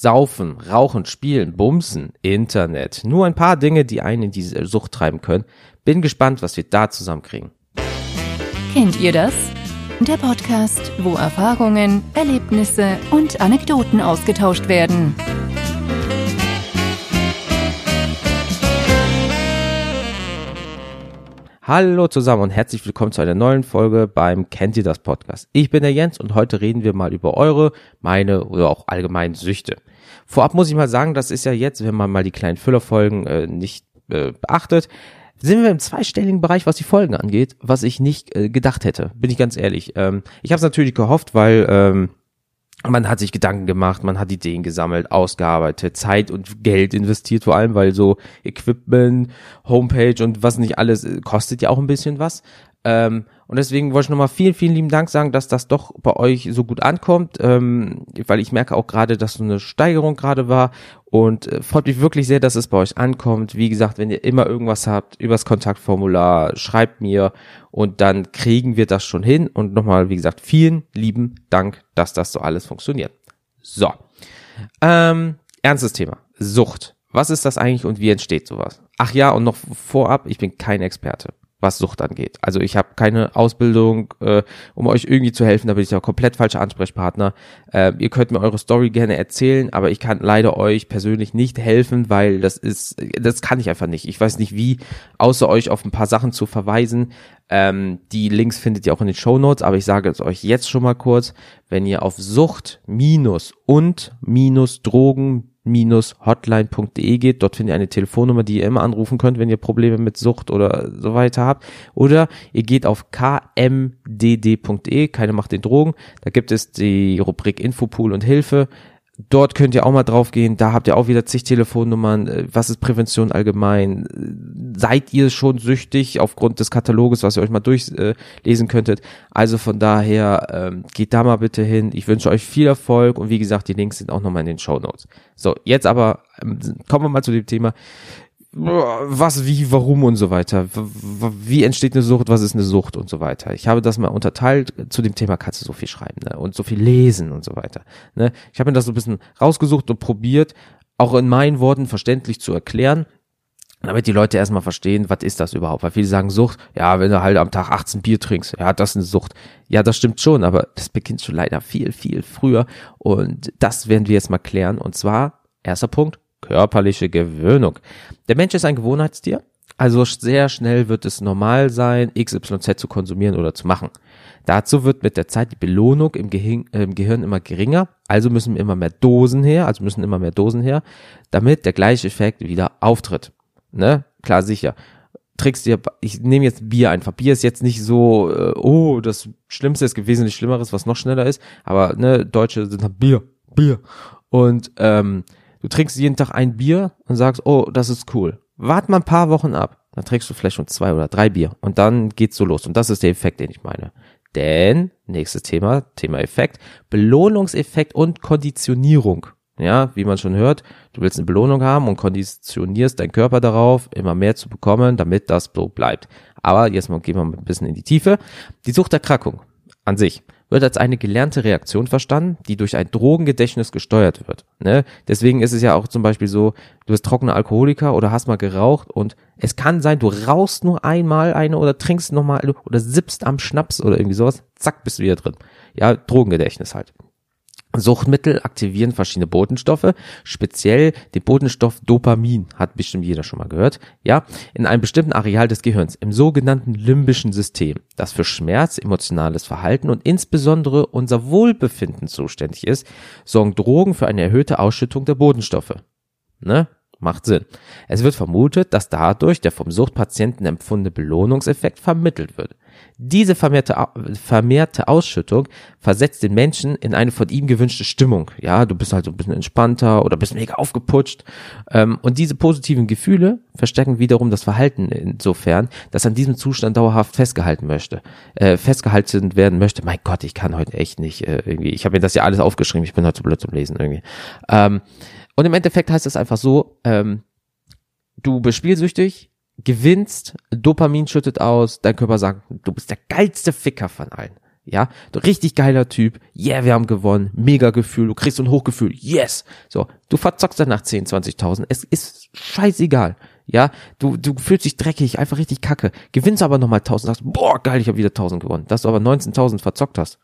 Saufen, Rauchen, Spielen, Bumsen, Internet. Nur ein paar Dinge, die einen in diese Sucht treiben können. Bin gespannt, was wir da zusammenkriegen. Kennt ihr das? Der Podcast, wo Erfahrungen, Erlebnisse und Anekdoten ausgetauscht werden. Hallo zusammen und herzlich willkommen zu einer neuen Folge beim Kennt ihr das Podcast. Ich bin der Jens und heute reden wir mal über eure, meine oder auch allgemein Süchte. Vorab muss ich mal sagen, das ist ja jetzt, wenn man mal die kleinen Füllerfolgen äh, nicht äh, beachtet, sind wir im zweistelligen Bereich, was die Folgen angeht, was ich nicht äh, gedacht hätte, bin ich ganz ehrlich. Ähm, ich habe es natürlich gehofft, weil ähm, man hat sich Gedanken gemacht, man hat Ideen gesammelt, ausgearbeitet, Zeit und Geld investiert, vor allem, weil so Equipment, Homepage und was nicht alles äh, kostet ja auch ein bisschen was. Ähm, und deswegen wollte ich nochmal vielen, vielen lieben Dank sagen, dass das doch bei euch so gut ankommt, ähm, weil ich merke auch gerade, dass so eine Steigerung gerade war und äh, freut mich wirklich sehr, dass es bei euch ankommt. Wie gesagt, wenn ihr immer irgendwas habt, übers Kontaktformular, schreibt mir und dann kriegen wir das schon hin. Und nochmal, wie gesagt, vielen lieben Dank, dass das so alles funktioniert. So, ähm, ernstes Thema, Sucht. Was ist das eigentlich und wie entsteht sowas? Ach ja, und noch vorab, ich bin kein Experte was Sucht angeht. Also ich habe keine Ausbildung, äh, um euch irgendwie zu helfen, da bin ich ja komplett falscher Ansprechpartner. Äh, ihr könnt mir eure Story gerne erzählen, aber ich kann leider euch persönlich nicht helfen, weil das ist, das kann ich einfach nicht. Ich weiß nicht wie, außer euch auf ein paar Sachen zu verweisen. Ähm, die Links findet ihr auch in den Show Notes, aber ich sage es euch jetzt schon mal kurz, wenn ihr auf Sucht minus und minus Drogen hotline.de geht. Dort findet ihr eine Telefonnummer, die ihr immer anrufen könnt, wenn ihr Probleme mit Sucht oder so weiter habt. Oder ihr geht auf kmdd.de, keine Macht den Drogen. Da gibt es die Rubrik Infopool und Hilfe. Dort könnt ihr auch mal drauf gehen. Da habt ihr auch wieder zig Telefonnummern. Äh, was ist Prävention allgemein? Seid ihr schon süchtig aufgrund des Kataloges, was ihr euch mal durchlesen könntet? Also von daher ähm, geht da mal bitte hin. Ich wünsche euch viel Erfolg und wie gesagt, die Links sind auch nochmal in den Show Notes. So, jetzt aber ähm, kommen wir mal zu dem Thema was, wie, warum und so weiter. Wie entsteht eine Sucht, was ist eine Sucht und so weiter. Ich habe das mal unterteilt. Zu dem Thema kannst du so viel schreiben ne? und so viel lesen und so weiter. Ne? Ich habe mir das so ein bisschen rausgesucht und probiert, auch in meinen Worten verständlich zu erklären, damit die Leute erstmal verstehen, was ist das überhaupt? Weil viele sagen Sucht, ja, wenn du halt am Tag 18 Bier trinkst, ja, das ist eine Sucht. Ja, das stimmt schon, aber das beginnt schon leider viel, viel früher und das werden wir jetzt mal klären und zwar, erster Punkt, körperliche Gewöhnung. Der Mensch ist ein Gewohnheitstier, also sehr schnell wird es normal sein, XYZ zu konsumieren oder zu machen. Dazu wird mit der Zeit die Belohnung im, Gehirn, äh, im Gehirn immer geringer, also müssen immer mehr Dosen her, also müssen immer mehr Dosen her, damit der gleiche Effekt wieder auftritt. Ne? Klar, sicher. Trickst dir, ich nehme jetzt Bier einfach. Bier ist jetzt nicht so, äh, oh, das Schlimmste ist wesentlich Schlimmeres, was noch schneller ist, aber ne, Deutsche sind halt Bier, Bier. Und ähm, Du trinkst jeden Tag ein Bier und sagst, oh, das ist cool. Wart mal ein paar Wochen ab. Dann trinkst du vielleicht schon zwei oder drei Bier. Und dann geht's so los. Und das ist der Effekt, den ich meine. Denn, nächstes Thema, Thema Effekt, Belohnungseffekt und Konditionierung. Ja, wie man schon hört, du willst eine Belohnung haben und konditionierst deinen Körper darauf, immer mehr zu bekommen, damit das so bleibt. Aber jetzt mal, gehen wir mal ein bisschen in die Tiefe. Die Suchterkrankung an sich wird als eine gelernte Reaktion verstanden, die durch ein Drogengedächtnis gesteuert wird. Ne? Deswegen ist es ja auch zum Beispiel so, du bist trockener Alkoholiker oder hast mal geraucht und es kann sein, du rauchst nur einmal eine oder trinkst nochmal oder sippst am Schnaps oder irgendwie sowas, zack, bist du wieder drin. Ja, Drogengedächtnis halt. Suchtmittel aktivieren verschiedene Botenstoffe, speziell den Botenstoff Dopamin, hat bestimmt jeder schon mal gehört, ja, in einem bestimmten Areal des Gehirns, im sogenannten limbischen System, das für Schmerz, emotionales Verhalten und insbesondere unser Wohlbefinden zuständig ist, sorgen Drogen für eine erhöhte Ausschüttung der Botenstoffe. Ne? Macht Sinn. Es wird vermutet, dass dadurch der vom Suchtpatienten empfundene Belohnungseffekt vermittelt wird. Diese vermehrte, vermehrte Ausschüttung versetzt den Menschen in eine von ihm gewünschte Stimmung. Ja, du bist halt so ein bisschen entspannter oder bist mega aufgeputscht. Ähm, und diese positiven Gefühle verstärken wiederum das Verhalten insofern, dass an diesem Zustand dauerhaft festgehalten möchte, äh, festgehalten werden möchte. Mein Gott, ich kann heute echt nicht äh, irgendwie. Ich habe mir das ja alles aufgeschrieben. Ich bin heute so blöd zum Lesen irgendwie. Ähm, und im Endeffekt heißt es einfach so, ähm, du bist spielsüchtig, gewinnst, Dopamin schüttet aus, dein Körper sagt, du bist der geilste Ficker von allen. Ja, du richtig geiler Typ. Yeah, wir haben gewonnen. Mega Gefühl. Du kriegst so ein Hochgefühl. Yes. So, du verzockst dann nach 10, 20.000. Es ist scheißegal. Ja, du, du fühlst dich dreckig, einfach richtig kacke. Gewinnst aber nochmal 1000, sagst, boah, geil, ich habe wieder 1000 gewonnen. Dass du aber 19.000 verzockt hast.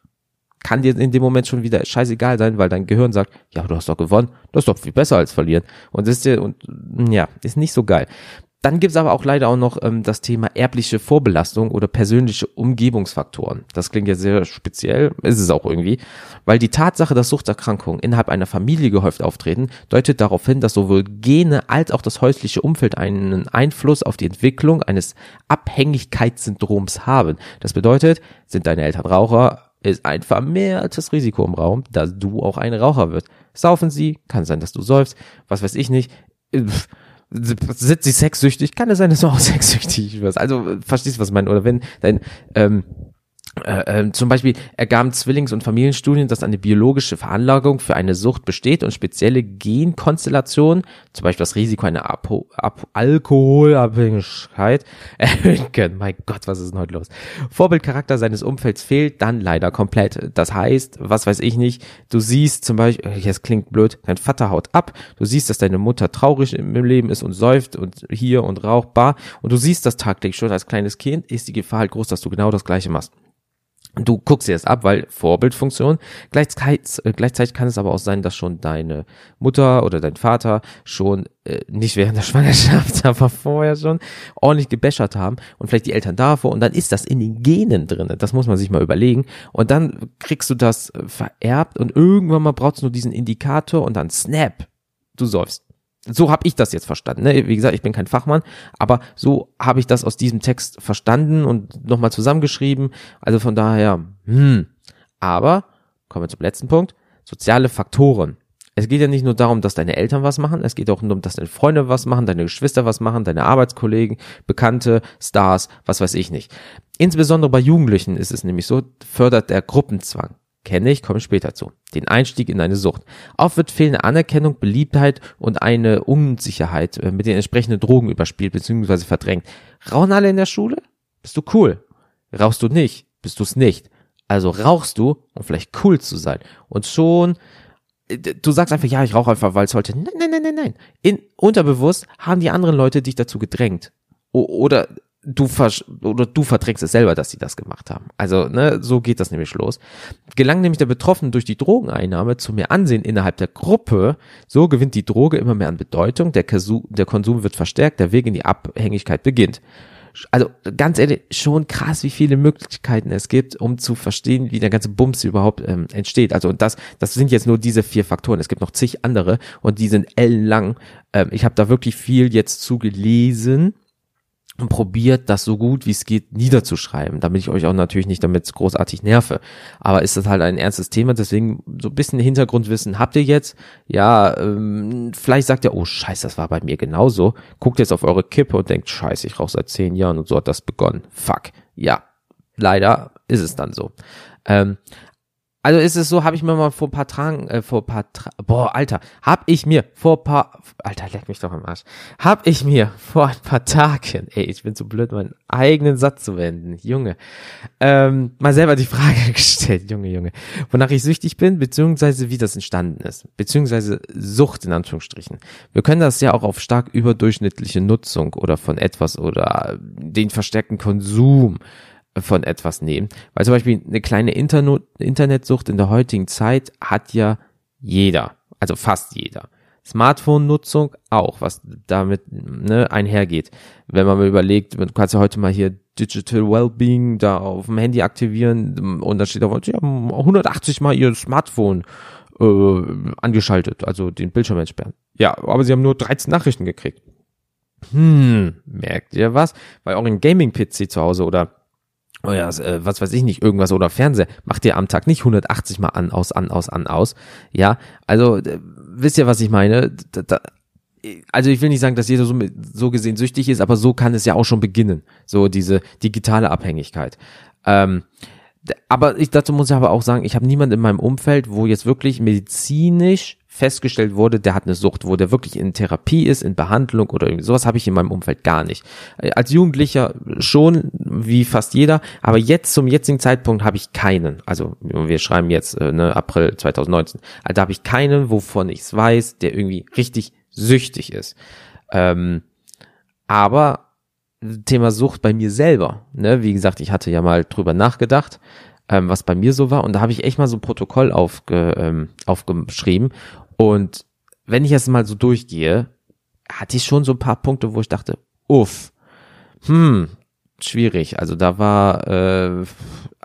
Kann dir in dem Moment schon wieder scheißegal sein, weil dein Gehirn sagt, ja, du hast doch gewonnen. Das ist doch viel besser als verlieren. Und das ist dir, und, ja, ist nicht so geil. Dann gibt's aber auch leider auch noch ähm, das Thema erbliche Vorbelastung oder persönliche Umgebungsfaktoren. Das klingt ja sehr speziell, ist es auch irgendwie, weil die Tatsache, dass Suchterkrankungen innerhalb einer Familie gehäuft auftreten, deutet darauf hin, dass sowohl Gene als auch das häusliche Umfeld einen Einfluss auf die Entwicklung eines Abhängigkeitssyndroms haben. Das bedeutet, sind deine Eltern Raucher, ist ein vermehrtes Risiko im Raum, dass du auch ein Raucher wirst. Saufen sie, kann sein, dass du säufst, was weiß ich nicht. Pff sind sie sexsüchtig, kann es sein, dass du auch sexsüchtig wirst. Also verstehst du, was ich meine? Oder wenn dein ähm, äh, äh, zum Beispiel ergaben Zwillings- und Familienstudien, dass eine biologische Veranlagung für eine Sucht besteht und spezielle Genkonstellationen, zum Beispiel das Risiko einer Apo Ap Alkoholabhängigkeit, erhöhen können. Mein Gott, was ist denn heute los? Vorbildcharakter seines Umfelds fehlt dann leider komplett. Das heißt, was weiß ich nicht, du siehst zum Beispiel, äh, jetzt klingt blöd, dein Vater haut ab, du siehst, dass deine Mutter traurig im Leben ist und säuft und hier und rauchbar und du siehst das tagtäglich schon als kleines Kind, ist die Gefahr halt groß, dass du genau das gleiche machst. Du guckst dir das ab, weil Vorbildfunktion. Gleichzeitig, äh, gleichzeitig kann es aber auch sein, dass schon deine Mutter oder dein Vater schon äh, nicht während der Schwangerschaft, aber vorher schon ordentlich gebäschert haben und vielleicht die Eltern davor und dann ist das in den Genen drin. Das muss man sich mal überlegen. Und dann kriegst du das äh, vererbt und irgendwann mal brauchst du nur diesen Indikator und dann snap, du säufst so habe ich das jetzt verstanden. Ne? Wie gesagt, ich bin kein Fachmann, aber so habe ich das aus diesem Text verstanden und nochmal zusammengeschrieben. Also von daher, hm. Aber, kommen wir zum letzten Punkt, soziale Faktoren. Es geht ja nicht nur darum, dass deine Eltern was machen, es geht auch darum, dass deine Freunde was machen, deine Geschwister was machen, deine Arbeitskollegen, Bekannte, Stars, was weiß ich nicht. Insbesondere bei Jugendlichen ist es nämlich so, fördert der Gruppenzwang kenne ich, komme später zu. Den Einstieg in eine Sucht. Oft wird fehlende Anerkennung, Beliebtheit und eine Unsicherheit äh, mit den entsprechenden Drogen überspielt bzw. verdrängt. Rauchen alle in der Schule? Bist du cool? Rauchst du nicht? Bist du es nicht? Also rauchst du, um vielleicht cool zu sein. Und schon, äh, du sagst einfach, ja, ich rauche einfach, weil es heute. Nein, nein, nein, nein, nein. In, unterbewusst haben die anderen Leute dich dazu gedrängt. O oder du oder du verträgst es selber, dass sie das gemacht haben. Also, ne, so geht das nämlich los. Gelangt nämlich der Betroffene durch die Drogeneinnahme zu mehr Ansehen innerhalb der Gruppe, so gewinnt die Droge immer mehr an Bedeutung, der, Konsum, der Konsum wird verstärkt, der Weg in die Abhängigkeit beginnt. Also ganz ehrlich, schon krass, wie viele Möglichkeiten es gibt, um zu verstehen, wie der ganze Bums überhaupt ähm, entsteht. Also und das, das sind jetzt nur diese vier Faktoren. Es gibt noch zig andere und die sind ellenlang. Ähm, ich habe da wirklich viel jetzt zugelesen und probiert das so gut wie es geht niederzuschreiben, damit ich euch auch natürlich nicht damit großartig nerve. Aber ist das halt ein ernstes Thema, deswegen so ein bisschen Hintergrundwissen habt ihr jetzt. Ja, ähm, vielleicht sagt ihr, oh scheiße, das war bei mir genauso. Guckt jetzt auf eure Kippe und denkt, scheiße, ich rauche seit zehn Jahren und so hat das begonnen. Fuck. Ja, leider ist es dann so. Ähm, also ist es so, habe ich mir mal vor ein paar Tagen, äh, vor ein paar, Tra boah, Alter, hab ich mir vor ein paar, Alter, leck mich doch im Arsch, hab ich mir vor ein paar Tagen, ey, ich bin so blöd, meinen eigenen Satz zu wenden, Junge, ähm, mal selber die Frage gestellt, Junge, Junge, wonach ich süchtig bin, beziehungsweise wie das entstanden ist, beziehungsweise Sucht in Anführungsstrichen. Wir können das ja auch auf stark überdurchschnittliche Nutzung oder von etwas oder den verstärkten Konsum von etwas nehmen. Weil zum Beispiel eine kleine Internet Internetsucht in der heutigen Zeit hat ja jeder, also fast jeder. Smartphone-Nutzung auch, was damit ne, einhergeht. Wenn man mal überlegt, du kannst ja heute mal hier Digital Wellbeing da auf dem Handy aktivieren und da steht auf, sie haben 180 mal ihr Smartphone äh, angeschaltet, also den Bildschirm entsperren. Ja, aber sie haben nur 13 Nachrichten gekriegt. Hm, merkt ihr was? Weil auch ein Gaming-PC zu Hause oder ja, äh, was weiß ich nicht, irgendwas oder Fernseher, macht ihr am Tag nicht 180 mal an, aus, an, aus, an, aus. Ja, also wisst ihr, was ich meine? Da, da, also ich will nicht sagen, dass jeder so, so gesehen süchtig ist, aber so kann es ja auch schon beginnen. So diese digitale Abhängigkeit. Ähm, aber ich dazu muss ich aber auch sagen, ich habe niemanden in meinem Umfeld, wo jetzt wirklich medizinisch festgestellt wurde, der hat eine Sucht, wo der wirklich in Therapie ist, in Behandlung oder irgendwie sowas habe ich in meinem Umfeld gar nicht. Äh, als Jugendlicher schon, wie fast jeder, aber jetzt zum jetzigen Zeitpunkt habe ich keinen. Also wir schreiben jetzt äh, ne, April 2019. Also da habe ich keinen, wovon ich weiß, der irgendwie richtig süchtig ist. Ähm, aber Thema Sucht bei mir selber, ne, wie gesagt, ich hatte ja mal drüber nachgedacht ähm, was bei mir so war. Und da habe ich echt mal so ein Protokoll aufge, ähm, aufgeschrieben. Und wenn ich jetzt mal so durchgehe, hatte ich schon so ein paar Punkte, wo ich dachte, uff, hm, schwierig. Also da war, äh,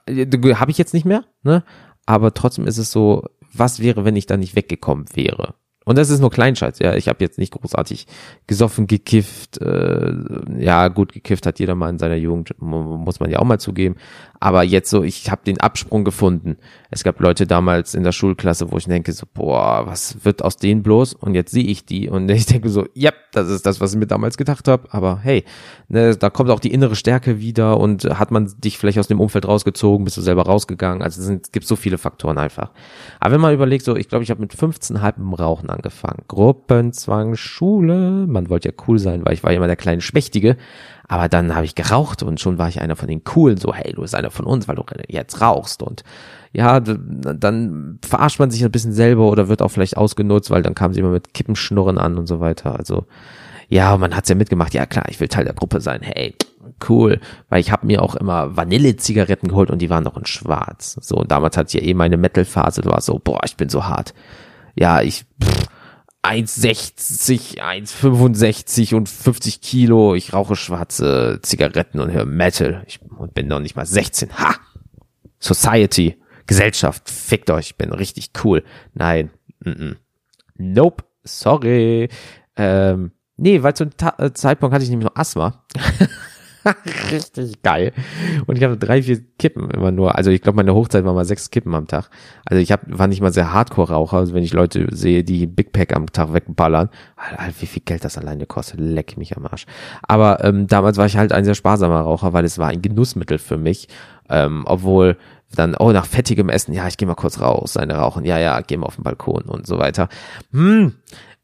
habe ich jetzt nicht mehr, ne? Aber trotzdem ist es so, was wäre, wenn ich da nicht weggekommen wäre? Und das ist nur Kleinscheiß, ja. Ich habe jetzt nicht großartig gesoffen, gekifft. Äh, ja, gut, gekifft hat jeder mal in seiner Jugend, muss man ja auch mal zugeben. Aber jetzt so, ich habe den Absprung gefunden. Es gab Leute damals in der Schulklasse, wo ich denke so, boah, was wird aus denen bloß? Und jetzt sehe ich die und ich denke so, ja, das ist das, was ich mir damals gedacht habe. Aber hey, ne, da kommt auch die innere Stärke wieder und hat man dich vielleicht aus dem Umfeld rausgezogen, bist du selber rausgegangen. Also es, gibt so viele Faktoren einfach. Aber wenn man überlegt, so, ich glaube, ich habe mit 15 halb Rauchen angefangen. Gruppenzwang, Schule. Man wollte ja cool sein, weil ich war immer der kleine Schmächtige. Aber dann habe ich geraucht und schon war ich einer von den coolen, so, hey, du bist einer von uns, weil du jetzt rauchst. Und ja, dann verarscht man sich ein bisschen selber oder wird auch vielleicht ausgenutzt, weil dann kam sie immer mit Kippenschnurren an und so weiter. Also ja, man hat's ja mitgemacht. Ja klar, ich will Teil der Gruppe sein. Hey, cool. Weil ich habe mir auch immer Vanille-Zigaretten geholt und die waren noch in schwarz. So, und damals hatte ich ja eh meine Metal-Phase. Du warst so, boah, ich bin so hart. Ja, ich... Pff, 1,60, 1,65 und 50 Kilo. Ich rauche schwarze Zigaretten und höre Metal. Ich bin noch nicht mal 16. Ha! Society, Gesellschaft, fickt euch, ich bin richtig cool. Nein. Mm -mm. Nope. Sorry. Ähm, nee, weil zum Ta äh, Zeitpunkt hatte ich nämlich noch Asthma. Richtig geil. Und ich habe drei, vier Kippen immer nur. Also ich glaube, meine Hochzeit war mal sechs Kippen am Tag. Also ich hab, war nicht mal sehr Hardcore-Raucher. Also wenn ich Leute sehe, die Big Pack am Tag wegballern, halt, wie viel Geld das alleine kostet, leck mich am Arsch. Aber ähm, damals war ich halt ein sehr sparsamer Raucher, weil es war ein Genussmittel für mich. Ähm, obwohl dann, oh, nach fettigem Essen, ja, ich gehe mal kurz raus, seine rauchen, ja, ja, geh mal auf den Balkon und so weiter. Hm,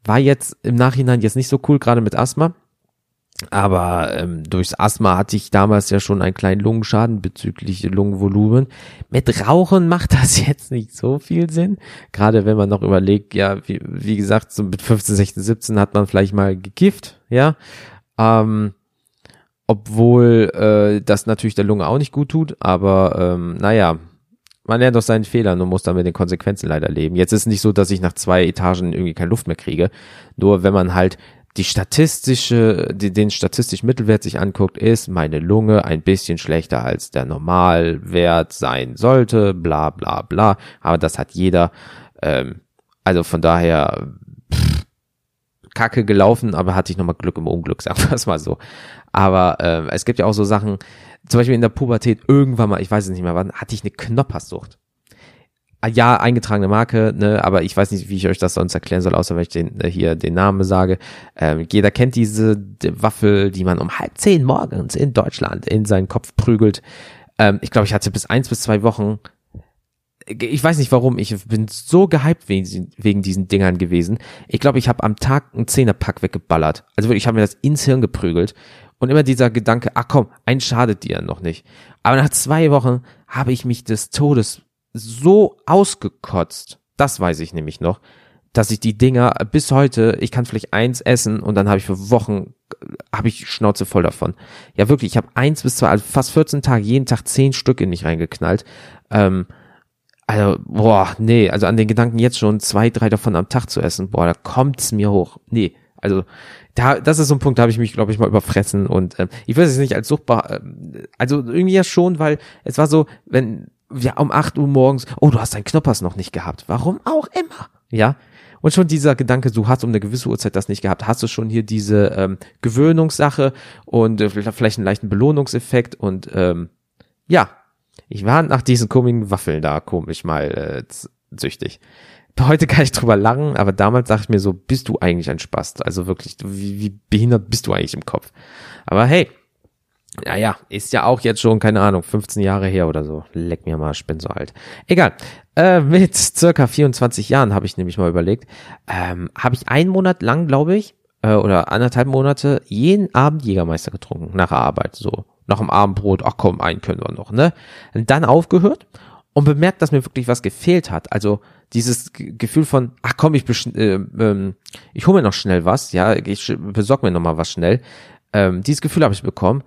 war jetzt im Nachhinein jetzt nicht so cool, gerade mit Asthma. Aber ähm, durchs Asthma hatte ich damals ja schon einen kleinen Lungenschaden bezüglich Lungenvolumen. Mit Rauchen macht das jetzt nicht so viel Sinn. Gerade wenn man noch überlegt, ja, wie, wie gesagt, so mit 15, 16, 17 hat man vielleicht mal gekifft, ja. Ähm, obwohl äh, das natürlich der Lunge auch nicht gut tut, aber ähm, naja, man lernt aus seinen Fehlern und muss dann mit den Konsequenzen leider leben. Jetzt ist nicht so, dass ich nach zwei Etagen irgendwie keine Luft mehr kriege. Nur wenn man halt die statistische, die, den statistischen Mittelwert sich anguckt, ist meine Lunge ein bisschen schlechter als der Normalwert sein sollte, bla bla bla. Aber das hat jeder. Ähm, also von daher pff, Kacke gelaufen, aber hatte ich nochmal Glück im Unglück, sagen wir es mal so. Aber ähm, es gibt ja auch so Sachen, zum Beispiel in der Pubertät irgendwann mal, ich weiß es nicht mehr wann, hatte ich eine Knoppersucht. Ah, ja, eingetragene Marke, ne, aber ich weiß nicht, wie ich euch das sonst erklären soll, außer wenn ich den, äh, hier den Namen sage. Ähm, jeder kennt diese die Waffel, die man um halb zehn morgens in Deutschland in seinen Kopf prügelt. Ähm, ich glaube, ich hatte bis eins bis zwei Wochen ich weiß nicht warum, ich bin so gehypt wegen, wegen diesen Dingern gewesen. Ich glaube, ich habe am Tag einen Zehnerpack weggeballert. Also wirklich, ich habe mir das ins Hirn geprügelt. Und immer dieser Gedanke, ach komm, ein schadet dir noch nicht. Aber nach zwei Wochen habe ich mich des Todes so ausgekotzt, das weiß ich nämlich noch, dass ich die Dinger bis heute, ich kann vielleicht eins essen und dann habe ich für Wochen, habe ich Schnauze voll davon. Ja wirklich, ich habe eins bis zwei, also fast 14 Tage, jeden Tag zehn Stück in mich reingeknallt. Ähm, also, boah, nee, also an den Gedanken jetzt schon zwei, drei davon am Tag zu essen, boah, da kommt's mir hoch. Nee, also da, das ist so ein Punkt, da habe ich mich, glaube ich, mal überfressen und äh, ich würde es nicht als suchtbar, äh, also irgendwie ja schon, weil es war so, wenn ja, um acht Uhr morgens, oh, du hast deinen Knoppers noch nicht gehabt. Warum auch immer. Ja. Und schon dieser Gedanke, du hast um eine gewisse Uhrzeit das nicht gehabt, hast du schon hier diese ähm, Gewöhnungssache und äh, vielleicht einen leichten Belohnungseffekt und ähm, ja, ich war nach diesen komischen Waffeln da komisch mal äh, süchtig. Heute kann ich drüber lachen, aber damals dachte ich mir so, bist du eigentlich ein Spast? Also wirklich, wie, wie behindert bist du eigentlich im Kopf? Aber hey, Naja, ist ja auch jetzt schon, keine Ahnung, 15 Jahre her oder so. Leck mir mal, ich bin so alt. Egal. Äh, mit circa 24 Jahren habe ich nämlich mal überlegt, ähm, habe ich einen Monat lang, glaube ich, äh, oder anderthalb Monate jeden Abend Jägermeister getrunken, nach der Arbeit, so. Nach dem Abendbrot, ach komm, einen können wir noch, ne? Und dann aufgehört und bemerkt, dass mir wirklich was gefehlt hat. Also dieses Gefühl von, ach komm, ich, äh, ähm, ich hole mir noch schnell was, ja, ich besorge mir noch mal was schnell. Ähm, dieses Gefühl habe ich bekommen.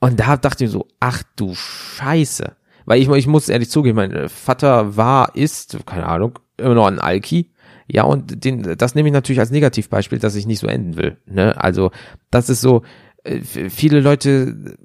Und da dachte ich so, ach du Scheiße. Weil ich, ich muss ehrlich zugeben, mein Vater war, ist, keine Ahnung, immer noch ein Alki. Ja, und den, das nehme ich natürlich als Negativbeispiel, dass ich nicht so enden will. Ne? Also, das ist so, äh, viele Leute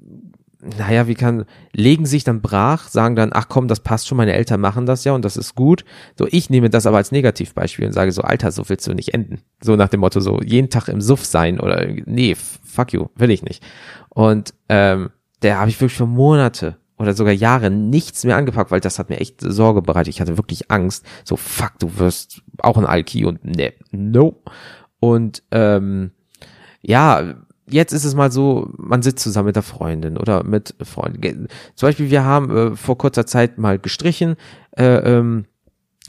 naja, wie kann, legen sich dann brach, sagen dann, ach komm, das passt schon, meine Eltern machen das ja und das ist gut. So, ich nehme das aber als Negativbeispiel und sage so, Alter, so willst du nicht enden. So nach dem Motto, so jeden Tag im Suff sein oder, nee, fuck you, will ich nicht. Und ähm, der habe ich wirklich für Monate oder sogar Jahre nichts mehr angepackt, weil das hat mir echt Sorge bereitet. Ich hatte wirklich Angst. So, fuck, du wirst auch ein Alki und ne, no. Und ähm, ja, jetzt ist es mal so, man sitzt zusammen mit der Freundin oder mit Freunden. Zum Beispiel, wir haben äh, vor kurzer Zeit mal gestrichen äh, ähm,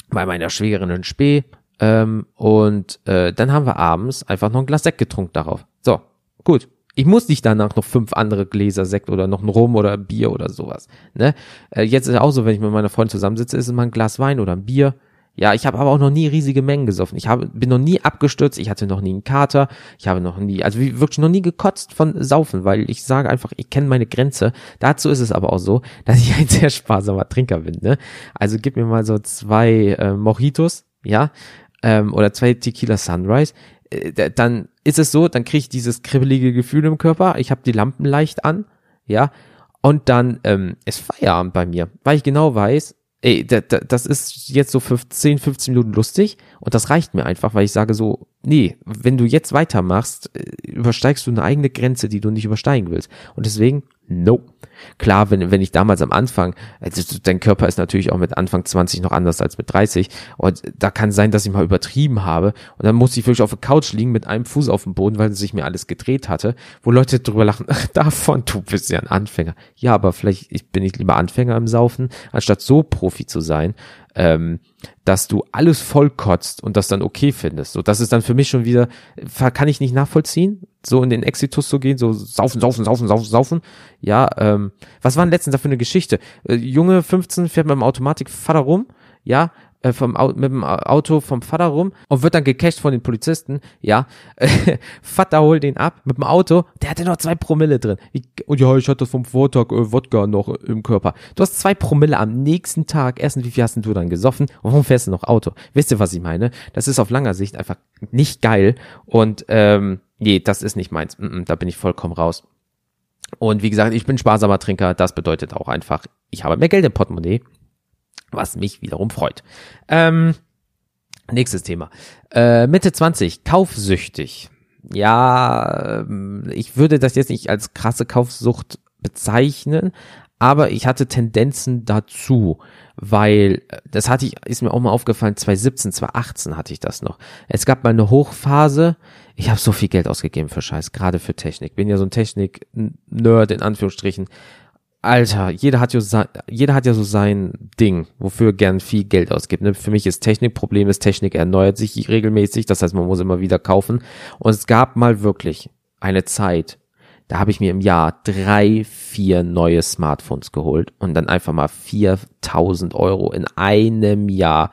bei meiner Schwägerin in Spee ähm, und äh, dann haben wir abends einfach noch ein Glas Sekt getrunken darauf. So, gut. Ich muss nicht danach noch fünf andere Gläser Sekt oder noch ein Rum oder Bier oder sowas. Ne? Äh, jetzt ist es auch so, wenn ich mit meiner Freundin zusammensitze, ist es mal ein Glas Wein oder ein Bier ja, ich habe aber auch noch nie riesige Mengen gesoffen. Ich habe, bin noch nie abgestürzt, ich hatte noch nie einen Kater, ich habe noch nie, also wirklich noch nie gekotzt von Saufen, weil ich sage einfach, ich kenne meine Grenze. Dazu ist es aber auch so, dass ich ein sehr sparsamer Trinker bin. Ne? Also gib mir mal so zwei äh, Mojitos, ja, ähm, oder zwei Tequila Sunrise. Äh, dann ist es so, dann kriege ich dieses kribbelige Gefühl im Körper, ich habe die Lampen leicht an, ja, und dann ähm, ist Feierabend bei mir, weil ich genau weiß, ey, das ist jetzt so für 10, 15 Minuten lustig und das reicht mir einfach, weil ich sage so, nee, wenn du jetzt weitermachst, äh, übersteigst du eine eigene Grenze, die du nicht übersteigen willst. Und deswegen, no. Klar, wenn, wenn ich damals am Anfang, also dein Körper ist natürlich auch mit Anfang 20 noch anders als mit 30 und da kann sein, dass ich mal übertrieben habe und dann musste ich wirklich auf der Couch liegen mit einem Fuß auf dem Boden, weil sich mir alles gedreht hatte, wo Leute drüber lachen, ach, davon, du bist ja ein Anfänger. Ja, aber vielleicht ich, bin ich lieber Anfänger im Saufen, anstatt so Profi zu sein ähm, dass du alles vollkotzt und das dann okay findest. So, das ist dann für mich schon wieder, kann ich nicht nachvollziehen, so in den Exitus zu gehen, so saufen, saufen, saufen, saufen, saufen. Ja, ähm, was war denn letztens da für eine Geschichte? Äh, Junge 15 fährt mit dem Automatikvater rum, ja, äh, vom mit dem Auto vom Vater rum und wird dann gecasht von den Polizisten. Ja, Vater holt den ab mit dem Auto. Der hatte noch zwei Promille drin. Und ja, ich hatte vom Vortag äh, Wodka noch im Körper. Du hast zwei Promille am nächsten Tag. Erstens, wie viel hast denn du dann gesoffen? Und warum fährst du noch Auto? Wisst ihr, was ich meine? Das ist auf langer Sicht einfach nicht geil. Und ähm, nee, das ist nicht meins. Mm -mm, da bin ich vollkommen raus. Und wie gesagt, ich bin sparsamer Trinker. Das bedeutet auch einfach, ich habe mehr Geld im Portemonnaie was mich wiederum freut. Ähm, nächstes Thema. Äh, Mitte 20, kaufsüchtig. Ja, ähm, ich würde das jetzt nicht als krasse Kaufsucht bezeichnen, aber ich hatte Tendenzen dazu, weil äh, das hatte ich, ist mir auch mal aufgefallen, 2017, 2018 hatte ich das noch. Es gab mal eine Hochphase, ich habe so viel Geld ausgegeben für Scheiß, gerade für Technik. Bin ja so ein Technik-Nerd in Anführungsstrichen. Alter, jeder hat, ja jeder hat ja so sein Ding, wofür er gern viel Geld ausgibt. Ne? Für mich ist Technik, Problem ist, Technik erneuert sich regelmäßig, das heißt, man muss immer wieder kaufen. Und es gab mal wirklich eine Zeit, da habe ich mir im Jahr drei, vier neue Smartphones geholt und dann einfach mal 4000 Euro in einem Jahr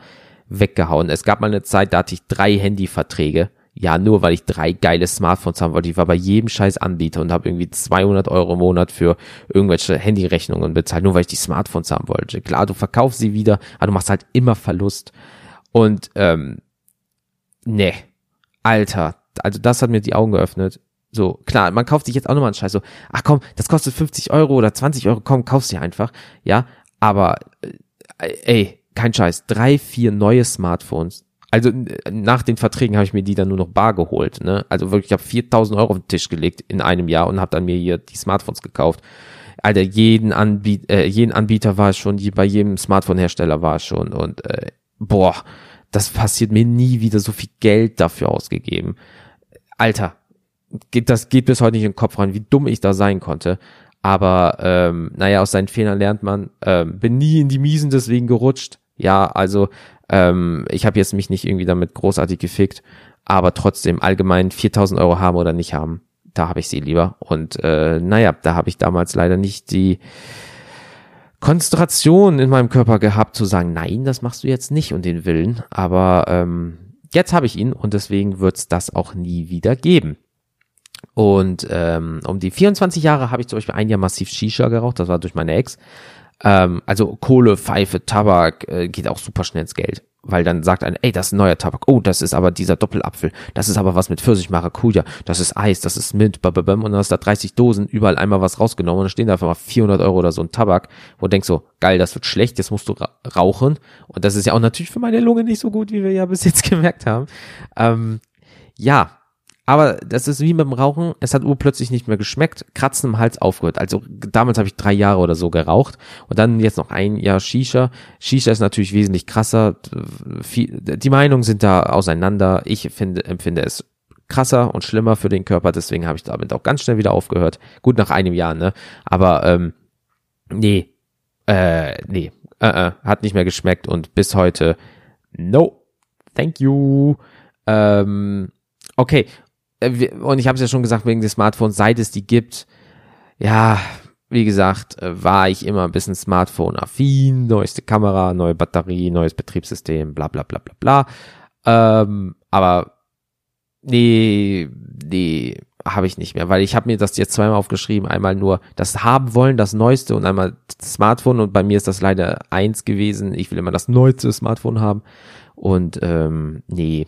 weggehauen. Es gab mal eine Zeit, da hatte ich drei Handyverträge ja, nur weil ich drei geile Smartphones haben wollte. Ich war bei jedem scheiß Anbieter und habe irgendwie 200 Euro im Monat für irgendwelche Handyrechnungen bezahlt, nur weil ich die Smartphones haben wollte. Klar, du verkaufst sie wieder, aber du machst halt immer Verlust. Und, ähm, ne, Alter, also das hat mir die Augen geöffnet. So, klar, man kauft sich jetzt auch nochmal einen Scheiß. So, ach komm, das kostet 50 Euro oder 20 Euro, komm, kaufst dir einfach. Ja, aber, äh, ey, kein Scheiß, drei, vier neue Smartphones also nach den Verträgen habe ich mir die dann nur noch bar geholt. Ne? Also wirklich, ich habe 4000 Euro auf den Tisch gelegt in einem Jahr und habe dann mir hier die Smartphones gekauft. Alter, jeden, Anbiet äh, jeden Anbieter war es schon, die, bei jedem Smartphone-Hersteller war es schon. Und äh, boah, das passiert mir nie wieder so viel Geld dafür ausgegeben. Alter, geht, das geht bis heute nicht in den Kopf rein, wie dumm ich da sein konnte. Aber ähm, naja, aus seinen Fehlern lernt man. Ähm, bin nie in die Miesen deswegen gerutscht. Ja, also ähm, ich habe jetzt mich nicht irgendwie damit großartig gefickt, aber trotzdem allgemein 4000 Euro haben oder nicht haben, da habe ich sie lieber. Und äh, naja, da habe ich damals leider nicht die Konzentration in meinem Körper gehabt, zu sagen, nein, das machst du jetzt nicht und den Willen. Aber ähm, jetzt habe ich ihn und deswegen wird's das auch nie wieder geben. Und ähm, um die 24 Jahre habe ich zum Beispiel ein Jahr massiv Shisha geraucht, das war durch meine Ex. Ähm, also Kohle, Pfeife, Tabak äh, geht auch super schnell ins Geld. Weil dann sagt ein, ey, das ist ein neuer Tabak. Oh, das ist aber dieser Doppelapfel. Das ist aber was mit Pfirsich, Maracuja. Das ist Eis, das ist Mint, bababam. Und dann hast du da 30 Dosen, überall einmal was rausgenommen. Und dann stehen da einfach mal 400 Euro oder so ein Tabak, wo du denkst so, geil, das wird schlecht, jetzt musst du ra rauchen. Und das ist ja auch natürlich für meine Lunge nicht so gut, wie wir ja bis jetzt gemerkt haben. Ähm, ja, aber das ist wie mit dem Rauchen, es hat urplötzlich nicht mehr geschmeckt, Kratzen im Hals aufgehört. Also damals habe ich drei Jahre oder so geraucht und dann jetzt noch ein Jahr Shisha. Shisha ist natürlich wesentlich krasser. Die Meinungen sind da auseinander. Ich finde, empfinde es krasser und schlimmer für den Körper, deswegen habe ich damit auch ganz schnell wieder aufgehört. Gut nach einem Jahr, ne? Aber ähm, nee, äh, nee, äh, äh, hat nicht mehr geschmeckt und bis heute no, thank you. Ähm, okay, und ich habe es ja schon gesagt, wegen des Smartphones, seit es die gibt, ja, wie gesagt, äh, war ich immer ein bisschen Smartphone-affin, neueste Kamera, neue Batterie, neues Betriebssystem, bla bla bla bla bla. Ähm, aber nee, nee, habe ich nicht mehr, weil ich habe mir das jetzt zweimal aufgeschrieben, einmal nur das haben wollen, das Neueste und einmal das Smartphone und bei mir ist das leider eins gewesen. Ich will immer das neueste Smartphone haben und ähm, nee,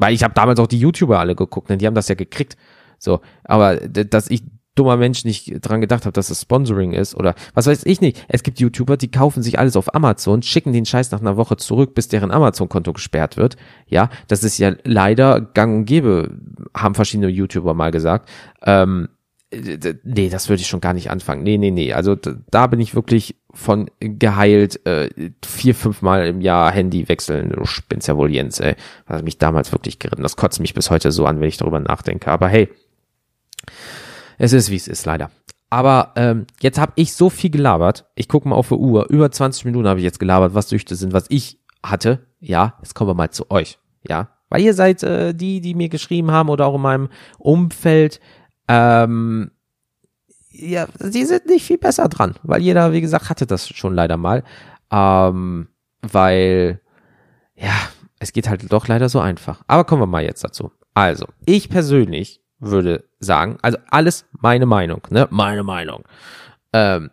weil ich habe damals auch die YouTuber alle geguckt, denn die haben das ja gekriegt. So, aber dass ich dummer Mensch nicht dran gedacht habe, dass es Sponsoring ist oder was weiß ich nicht. Es gibt YouTuber, die kaufen sich alles auf Amazon, schicken den Scheiß nach einer Woche zurück, bis deren Amazon-Konto gesperrt wird. Ja, das ist ja leider gang und gäbe, haben verschiedene YouTuber mal gesagt. Ähm, nee, das würde ich schon gar nicht anfangen. Nee, nee, nee. Also da bin ich wirklich von geheilt, äh, vier, fünf Mal im Jahr Handy wechseln. Du spinnst ja wohl, Jens, ey. Das hat mich damals wirklich geritten. Das kotzt mich bis heute so an, wenn ich darüber nachdenke. Aber hey, es ist, wie es ist, leider. Aber ähm, jetzt habe ich so viel gelabert. Ich gucke mal auf die Uhr. Über 20 Minuten habe ich jetzt gelabert, was Süchte sind, was ich hatte. Ja, jetzt kommen wir mal zu euch. Ja, weil ihr seid äh, die, die mir geschrieben haben oder auch in meinem Umfeld, ähm, ja, sie sind nicht viel besser dran, weil jeder, wie gesagt, hatte das schon leider mal. Ähm, weil, ja, es geht halt doch leider so einfach. Aber kommen wir mal jetzt dazu. Also, ich persönlich würde sagen, also alles meine Meinung, ne? Meine Meinung. Ähm,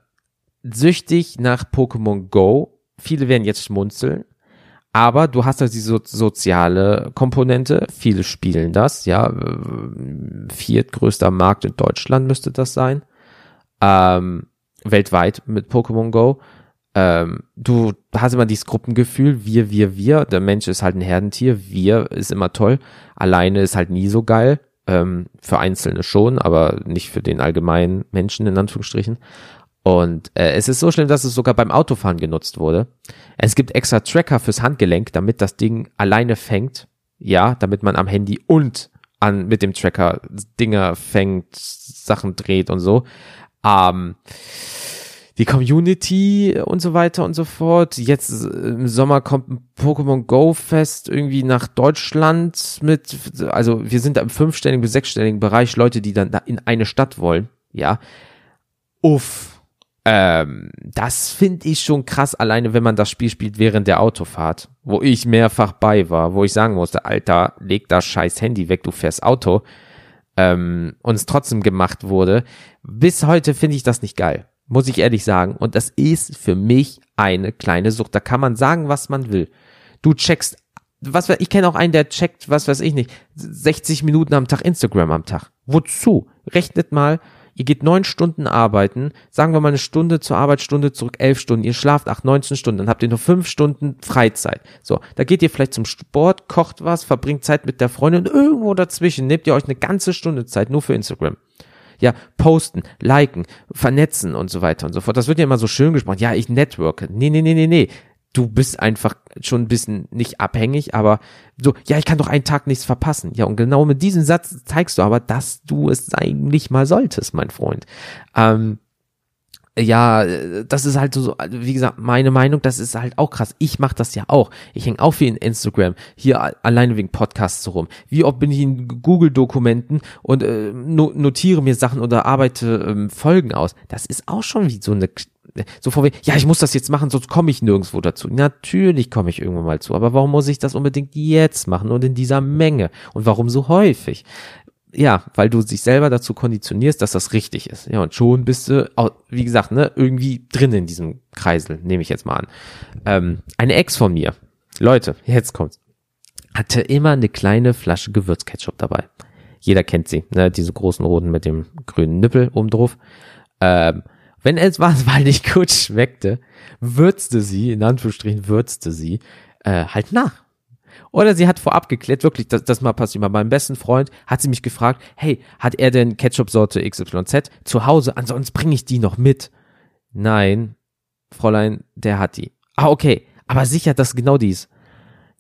süchtig nach Pokémon Go. Viele werden jetzt schmunzeln. Aber du hast halt diese soziale Komponente. Viele spielen das, ja. Viertgrößter Markt in Deutschland müsste das sein. Ähm, weltweit mit Pokémon Go. Ähm, du hast immer dieses Gruppengefühl, wir, wir, wir. Der Mensch ist halt ein Herdentier. Wir ist immer toll. Alleine ist halt nie so geil. Ähm, für Einzelne schon, aber nicht für den allgemeinen Menschen in Anführungsstrichen. Und äh, es ist so schlimm, dass es sogar beim Autofahren genutzt wurde. Es gibt extra Tracker fürs Handgelenk, damit das Ding alleine fängt. Ja, damit man am Handy und an mit dem Tracker Dinger fängt, Sachen dreht und so. Ähm, die Community und so weiter und so fort. Jetzt im Sommer kommt ein Pokémon Go Fest irgendwie nach Deutschland mit, also wir sind da im fünfstelligen bis sechsstelligen Bereich Leute, die dann da in eine Stadt wollen. Ja. Uff ähm, das finde ich schon krass, alleine wenn man das Spiel spielt während der Autofahrt, wo ich mehrfach bei war, wo ich sagen musste, Alter, leg das scheiß Handy weg, du fährst Auto. Ähm, und es trotzdem gemacht wurde. Bis heute finde ich das nicht geil, muss ich ehrlich sagen. Und das ist für mich eine kleine Sucht. Da kann man sagen, was man will. Du checkst, was ich kenne auch einen, der checkt, was weiß ich nicht, 60 Minuten am Tag Instagram am Tag. Wozu? Rechnet mal, ihr geht neun Stunden arbeiten, sagen wir mal eine Stunde zur Arbeitsstunde zurück, elf Stunden, ihr schlaft acht, 19 Stunden, dann habt ihr nur fünf Stunden Freizeit. So, da geht ihr vielleicht zum Sport, kocht was, verbringt Zeit mit der Freundin und irgendwo dazwischen nehmt ihr euch eine ganze Stunde Zeit nur für Instagram. Ja, posten, liken, vernetzen und so weiter und so fort. Das wird ja immer so schön gesprochen. Ja, ich networke. Nee, nee, nee, nee, nee du bist einfach schon ein bisschen nicht abhängig, aber so, ja, ich kann doch einen Tag nichts verpassen. Ja, und genau mit diesem Satz zeigst du aber, dass du es eigentlich mal solltest, mein Freund. Ähm, ja, das ist halt so, wie gesagt, meine Meinung, das ist halt auch krass. Ich mache das ja auch. Ich hänge auch viel in Instagram, hier alleine wegen Podcasts rum. Wie oft bin ich in Google-Dokumenten und äh, notiere mir Sachen oder arbeite ähm, Folgen aus. Das ist auch schon wie so eine so vorweg, ja, ich muss das jetzt machen, sonst komme ich nirgendwo dazu. Natürlich komme ich irgendwann mal zu, aber warum muss ich das unbedingt jetzt machen und in dieser Menge? Und warum so häufig? ja, weil du dich selber dazu konditionierst, dass das richtig ist. Ja, und schon bist du, wie gesagt, ne, irgendwie drin in diesem Kreisel, nehme ich jetzt mal an. Ähm, eine Ex von mir, Leute, jetzt kommt's, hatte immer eine kleine Flasche Gewürzketchup dabei. Jeder kennt sie, ne, diese großen roten mit dem grünen Nippel oben drauf. Ähm, wenn etwas mal nicht gut schmeckte, würzte sie, in Anführungsstrichen würzte sie, äh, halt nach. Oder sie hat vorab geklärt, wirklich, das, das mal passiert. Bei meinem besten Freund hat sie mich gefragt, hey, hat er denn Ketchup-Sorte XYZ zu Hause? Ansonsten bringe ich die noch mit. Nein, Fräulein, der hat die. Ah, okay. Aber sicher, dass genau dies.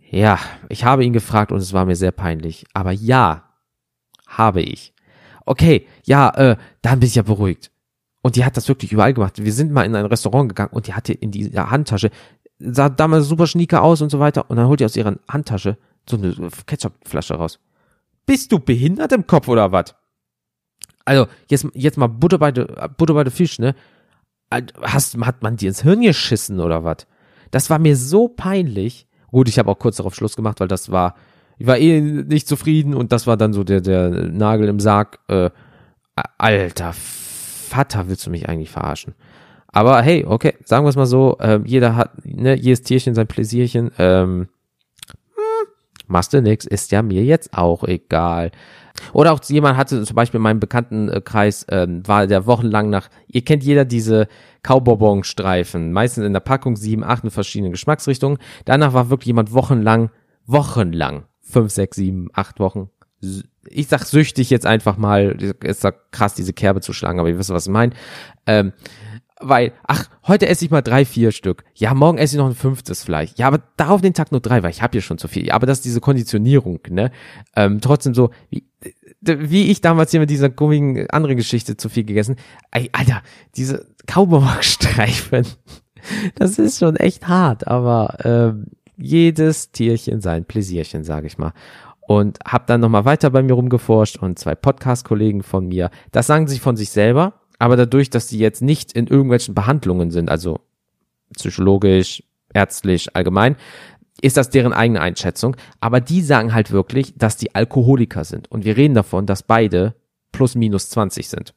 Ja, ich habe ihn gefragt und es war mir sehr peinlich. Aber ja, habe ich. Okay, ja, äh, dann bin ich ja beruhigt. Und die hat das wirklich überall gemacht. Wir sind mal in ein Restaurant gegangen und die hatte in dieser Handtasche sah damals super schnieker aus und so weiter. Und dann holt die aus ihrer Handtasche so eine Ketchupflasche raus. Bist du behindert im Kopf oder was? Also, jetzt, jetzt mal Butter bei de, Butter bei de Fisch, ne? Hast, hat man dir ins Hirn geschissen oder was? Das war mir so peinlich. Gut, ich habe auch kurz darauf Schluss gemacht, weil das war, ich war eh nicht zufrieden und das war dann so der, der Nagel im Sarg. Äh, alter Vater, willst du mich eigentlich verarschen? Aber hey, okay, sagen wir es mal so, äh, jeder hat, ne, jedes Tierchen sein Pläsierchen. Ähm, hm, machst du nix, ist ja mir jetzt auch egal. Oder auch jemand hatte zum Beispiel in meinem Bekanntenkreis, ähm, war der wochenlang nach, ihr kennt jeder diese Kaubonbon-Streifen, meistens in der Packung sieben, acht in verschiedenen Geschmacksrichtungen. Danach war wirklich jemand wochenlang, wochenlang, fünf, sechs, sieben, acht Wochen, ich sag süchtig jetzt einfach mal, ist da krass, diese Kerbe zu schlagen, aber ihr wisst, was ich meine. Ähm, weil, ach, heute esse ich mal drei, vier Stück. Ja, morgen esse ich noch ein fünftes vielleicht. Ja, aber darauf den Tag nur drei, weil ich habe hier schon zu viel. Ja, aber das ist diese Konditionierung, ne? Ähm, trotzdem so, wie, wie ich damals hier mit dieser gummigen anderen Geschichte zu viel gegessen. Ey, Alter, diese Cowboy-Streifen, das ist schon echt hart, aber ähm, jedes Tierchen sein Pläsierchen, sage ich mal. Und hab dann nochmal weiter bei mir rumgeforscht und zwei Podcast-Kollegen von mir, das sagen sie von sich selber, aber dadurch, dass sie jetzt nicht in irgendwelchen Behandlungen sind, also psychologisch, ärztlich, allgemein, ist das deren eigene Einschätzung. Aber die sagen halt wirklich, dass die Alkoholiker sind. Und wir reden davon, dass beide plus minus 20 sind.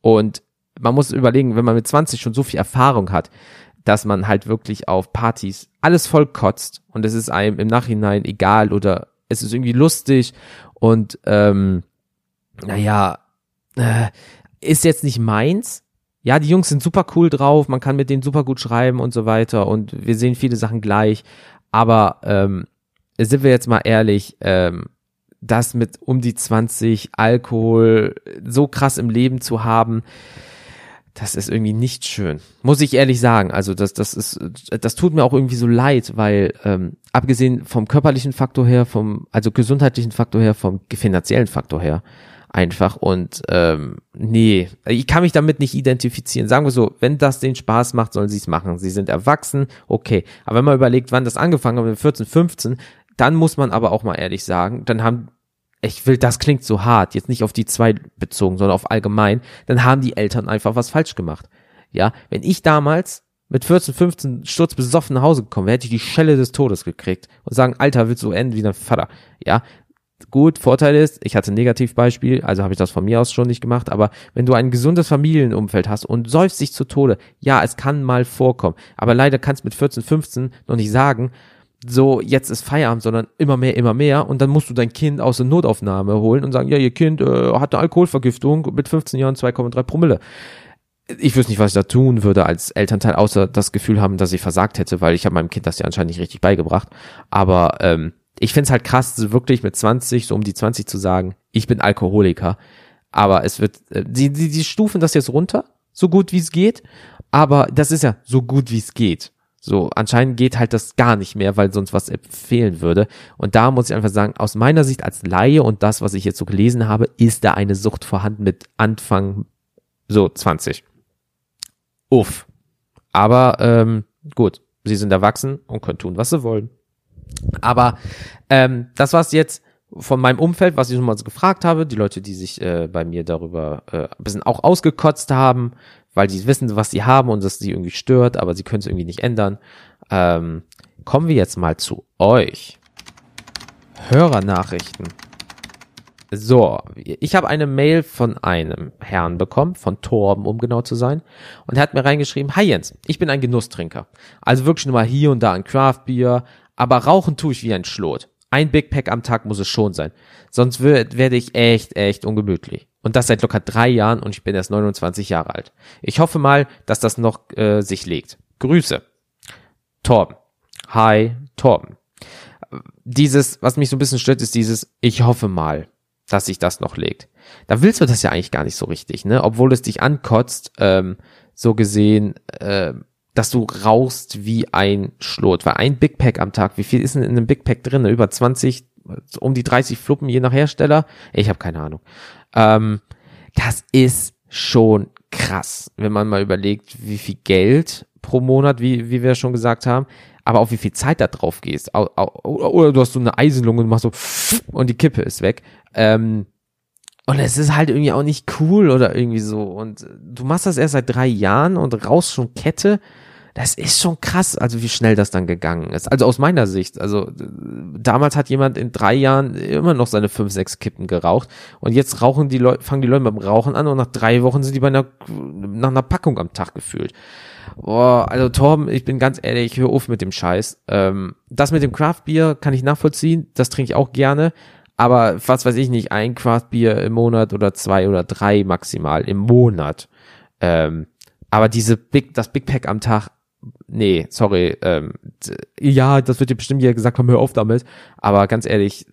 Und man muss überlegen, wenn man mit 20 schon so viel Erfahrung hat, dass man halt wirklich auf Partys alles voll kotzt und es ist einem im Nachhinein egal oder es ist irgendwie lustig und ähm, naja, äh, ist jetzt nicht meins. Ja, die Jungs sind super cool drauf, man kann mit denen super gut schreiben und so weiter und wir sehen viele Sachen gleich. Aber ähm, sind wir jetzt mal ehrlich, ähm, das mit um die 20 Alkohol so krass im Leben zu haben, das ist irgendwie nicht schön. Muss ich ehrlich sagen. Also das, das ist, das tut mir auch irgendwie so leid, weil ähm, abgesehen vom körperlichen Faktor her, vom, also gesundheitlichen Faktor her, vom finanziellen Faktor her, einfach und ähm, nee, ich kann mich damit nicht identifizieren. Sagen wir so, wenn das den Spaß macht, sollen sie es machen. Sie sind erwachsen, okay. Aber wenn man überlegt, wann das angefangen hat, mit 14, 15, dann muss man aber auch mal ehrlich sagen, dann haben ich will, das klingt so hart, jetzt nicht auf die zwei bezogen, sondern auf allgemein, dann haben die Eltern einfach was falsch gemacht. Ja, wenn ich damals mit 14, 15 Sturz besoffen nach Hause gekommen wäre, hätte ich die Schelle des Todes gekriegt und sagen, Alter, willst du enden wie dein Vater? Ja, Gut, Vorteil ist, ich hatte ein Negativbeispiel, also habe ich das von mir aus schon nicht gemacht, aber wenn du ein gesundes Familienumfeld hast und säufst dich zu Tode, ja, es kann mal vorkommen, aber leider kannst mit 14, 15 noch nicht sagen, so, jetzt ist Feierabend, sondern immer mehr, immer mehr und dann musst du dein Kind aus der Notaufnahme holen und sagen, ja, ihr Kind äh, hatte Alkoholvergiftung mit 15 Jahren 2,3 Promille ich wüsste nicht, was ich da tun würde als Elternteil, außer das Gefühl haben, dass ich versagt hätte, weil ich habe meinem Kind das ja anscheinend nicht richtig beigebracht. Aber ähm, ich find's halt krass, wirklich mit 20, so um die 20 zu sagen, ich bin Alkoholiker. Aber es wird, äh, die, die, die stufen das jetzt runter, so gut wie es geht. Aber das ist ja so gut wie es geht. So, anscheinend geht halt das gar nicht mehr, weil sonst was empfehlen würde. Und da muss ich einfach sagen, aus meiner Sicht als Laie und das, was ich jetzt so gelesen habe, ist da eine Sucht vorhanden mit Anfang so 20. Uff. Aber ähm, gut, sie sind erwachsen und können tun, was sie wollen. Aber ähm, das war's jetzt von meinem Umfeld, was ich nochmal so gefragt habe, die Leute, die sich äh, bei mir darüber äh, ein bisschen auch ausgekotzt haben, weil sie wissen, was sie haben und das sie irgendwie stört, aber sie können es irgendwie nicht ändern. Ähm, kommen wir jetzt mal zu euch. Hörernachrichten. So, ich habe eine Mail von einem Herrn bekommen, von Torben, um genau zu sein. Und er hat mir reingeschrieben, Hi Jens, ich bin ein Genusstrinker. Also wirklich nur mal hier und da ein Craftbier, aber rauchen tue ich wie ein Schlot. Ein Big Pack am Tag muss es schon sein. Sonst werde ich echt, echt ungemütlich. Und das seit locker drei Jahren und ich bin erst 29 Jahre alt. Ich hoffe mal, dass das noch äh, sich legt. Grüße. Torben. Hi, Torben. Dieses, was mich so ein bisschen stört, ist dieses, ich hoffe mal dass sich das noch legt. Da willst du das ja eigentlich gar nicht so richtig, ne? Obwohl es dich ankotzt, ähm, so gesehen, äh, dass du rauchst wie ein Schlot. Weil ein Big Pack am Tag, wie viel ist denn in einem Big Pack drin? Über 20, um die 30 Fluppen je nach Hersteller? Ich habe keine Ahnung. Ähm, das ist schon krass, wenn man mal überlegt, wie viel Geld pro Monat, wie, wie wir schon gesagt haben, aber auch wie viel Zeit da drauf gehst. Oder du hast so eine Eisenlunge und machst so und die Kippe ist weg. Ähm, und es ist halt irgendwie auch nicht cool oder irgendwie so. Und du machst das erst seit drei Jahren und raus schon Kette. Das ist schon krass, also wie schnell das dann gegangen ist. Also aus meiner Sicht. Also damals hat jemand in drei Jahren immer noch seine fünf, sechs Kippen geraucht. Und jetzt rauchen die Leute, fangen die Leute dem Rauchen an und nach drei Wochen sind die bei einer, nach einer Packung am Tag gefühlt. Boah, also Torben, ich bin ganz ehrlich, ich höre auf mit dem Scheiß. Ähm, das mit dem Craftbier kann ich nachvollziehen, das trinke ich auch gerne. Aber was weiß ich nicht, ein Craftbier im Monat oder zwei oder drei maximal im Monat. Ähm, aber diese Big, das Big Pack am Tag, nee, sorry, ähm, ja, das wird dir bestimmt jeder gesagt haben, hör auf damit. Aber ganz ehrlich,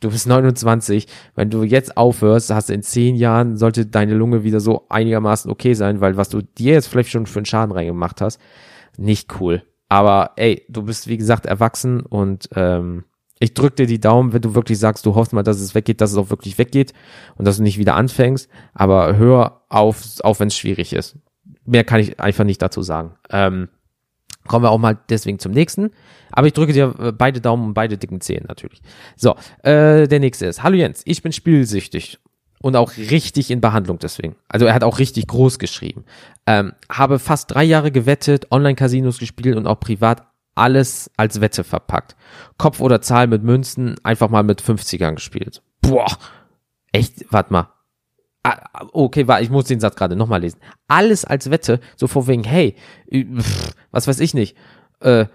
du bist 29, wenn du jetzt aufhörst, hast du in zehn Jahren, sollte deine Lunge wieder so einigermaßen okay sein, weil was du dir jetzt vielleicht schon für einen Schaden reingemacht hast, nicht cool. Aber ey, du bist wie gesagt erwachsen und ähm, ich drück dir die Daumen, wenn du wirklich sagst, du hoffst mal, dass es weggeht, dass es auch wirklich weggeht und dass du nicht wieder anfängst. Aber hör auf, auch wenn es schwierig ist. Mehr kann ich einfach nicht dazu sagen. Ähm, kommen wir auch mal deswegen zum nächsten. Aber ich drücke dir äh, beide Daumen und beide dicken Zehen natürlich. So, äh, der nächste ist. Hallo Jens, ich bin spielsüchtig und auch richtig in Behandlung deswegen. Also er hat auch richtig groß geschrieben. Ähm, habe fast drei Jahre gewettet, Online-Casinos gespielt und auch privat alles als Wette verpackt. Kopf oder Zahl mit Münzen, einfach mal mit 50ern gespielt. Boah, echt, warte mal. Ah, okay, war, ich muss den Satz gerade nochmal lesen. Alles als Wette, so vor wegen, hey, pff, was weiß ich nicht. Äh,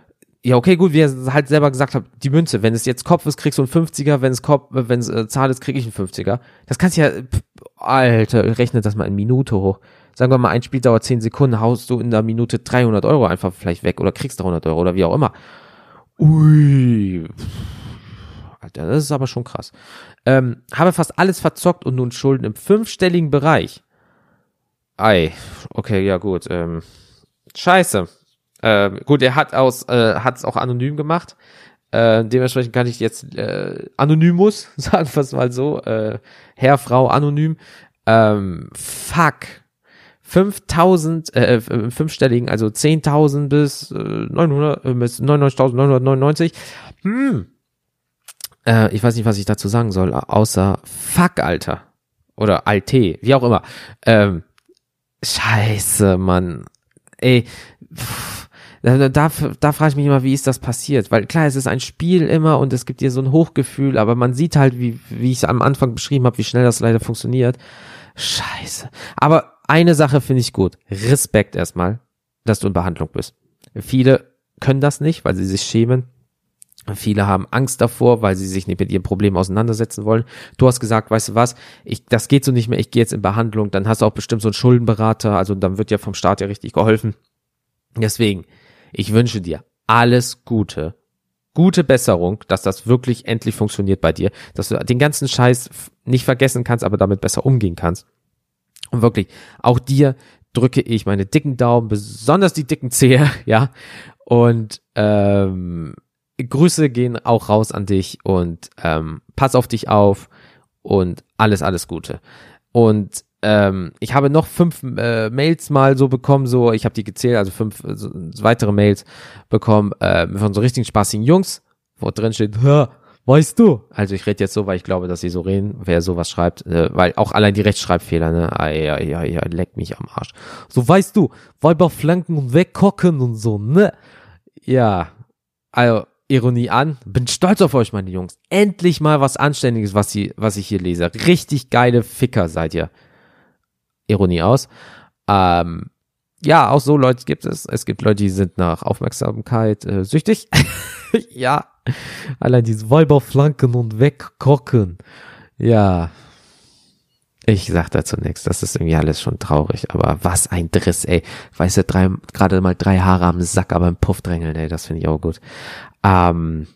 ja, okay, gut, wie er halt selber gesagt hat, die Münze, wenn es jetzt Kopf ist, kriegst du einen 50er, wenn es Kopf, wenn es äh, Zahl ist, krieg ich einen 50er. Das kannst du ja, pff, Alter, rechne das mal in Minute hoch sagen wir mal, ein Spiel dauert 10 Sekunden, haust du in der Minute 300 Euro einfach vielleicht weg oder kriegst 300 Euro oder wie auch immer. Ui. Alter, das ist aber schon krass. Ähm, habe fast alles verzockt und nun Schulden im fünfstelligen Bereich. Ei, okay, ja gut. Ähm, scheiße. Ähm, gut, er hat aus, äh, hat es auch anonym gemacht. Äh, dementsprechend kann ich jetzt äh, Anonymous, sagen wir mal so, äh, Herr, Frau, anonym. Ähm, fuck. 5000, äh, äh, fünfstelligen, also 10.000 bis äh, 900, äh, bis 99.999. Hm. Äh, ich weiß nicht, was ich dazu sagen soll, außer Fuck, Alter. Oder Alte, wie auch immer. Ähm, scheiße, Mann. Ey, pff, da, da, da frage ich mich immer, wie ist das passiert? Weil klar, es ist ein Spiel immer und es gibt dir so ein Hochgefühl, aber man sieht halt, wie, wie ich es am Anfang beschrieben habe, wie schnell das leider funktioniert. Scheiße. Aber eine Sache finde ich gut. Respekt erstmal, dass du in Behandlung bist. Viele können das nicht, weil sie sich schämen. Viele haben Angst davor, weil sie sich nicht mit ihrem Problem auseinandersetzen wollen. Du hast gesagt, weißt du was, ich, das geht so nicht mehr, ich gehe jetzt in Behandlung, dann hast du auch bestimmt so einen Schuldenberater, also dann wird ja vom Staat ja richtig geholfen. Deswegen, ich wünsche dir alles Gute, gute Besserung, dass das wirklich endlich funktioniert bei dir, dass du den ganzen Scheiß nicht vergessen kannst, aber damit besser umgehen kannst. Und wirklich, auch dir drücke ich meine dicken Daumen, besonders die dicken Zehe, ja. Und ähm, Grüße gehen auch raus an dich und ähm, pass auf dich auf und alles, alles Gute. Und ähm, ich habe noch fünf äh, Mails mal so bekommen, so ich habe die gezählt, also fünf äh, weitere Mails bekommen äh, von so richtig spaßigen Jungs, wo drin steht, weißt du? Also ich rede jetzt so, weil ich glaube, dass sie so reden, wer sowas schreibt, äh, weil auch allein die Rechtschreibfehler, ne, ai, ai, ai, ai, leck mich am Arsch. So weißt du, Weiber flanken und wegkocken und so, ne? Ja, also Ironie an. Bin stolz auf euch, meine Jungs. Endlich mal was Anständiges, was, sie, was ich hier lese. Richtig geile Ficker seid ihr. Ironie aus. Ähm, ja, auch so Leute gibt es. Es gibt Leute, die sind nach Aufmerksamkeit äh, süchtig. ja, allein diese Weiberflanken und wegkocken. Ja, ich sag dazu nichts. Das ist irgendwie alles schon traurig. Aber was ein Driss, ey. Weißt du, drei, gerade mal drei Haare am Sack, aber im Puff drängeln, ey. Das finde ich auch gut. Ähm,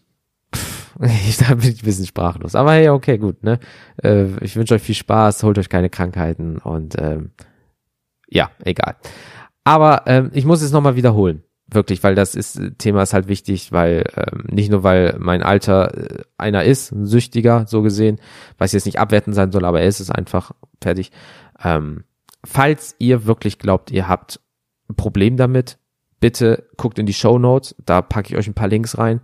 pff, ich, da bin ich ein bisschen sprachlos. Aber hey, okay, gut, ne? Äh, ich wünsche euch viel Spaß, holt euch keine Krankheiten und ähm, ja, egal. Aber ähm, ich muss es nochmal wiederholen. Wirklich, weil das ist, Thema ist halt wichtig, weil ähm, nicht nur, weil mein Alter äh, einer ist, ein Süchtiger, so gesehen, was jetzt nicht abwertend sein soll, aber er ist es einfach fertig. Ähm, falls ihr wirklich glaubt, ihr habt ein Problem damit, bitte guckt in die Show Notes, da packe ich euch ein paar Links rein.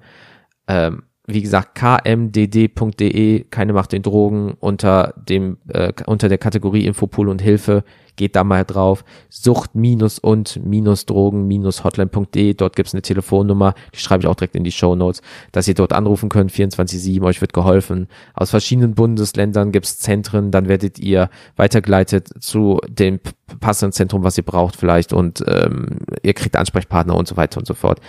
Ähm, wie gesagt, kmdd.de, keine Macht den Drogen, unter dem, äh, unter der Kategorie Infopool und Hilfe geht da mal drauf. Sucht minus und minus Drogen minus hotline.de. Dort gibt's eine Telefonnummer, die schreibe ich auch direkt in die Show Notes, dass ihr dort anrufen könnt, 24-7, euch wird geholfen. Aus verschiedenen Bundesländern gibt's Zentren, dann werdet ihr weitergeleitet zu dem passenden Zentrum, was ihr braucht vielleicht und ähm, ihr kriegt Ansprechpartner und so weiter und so fort.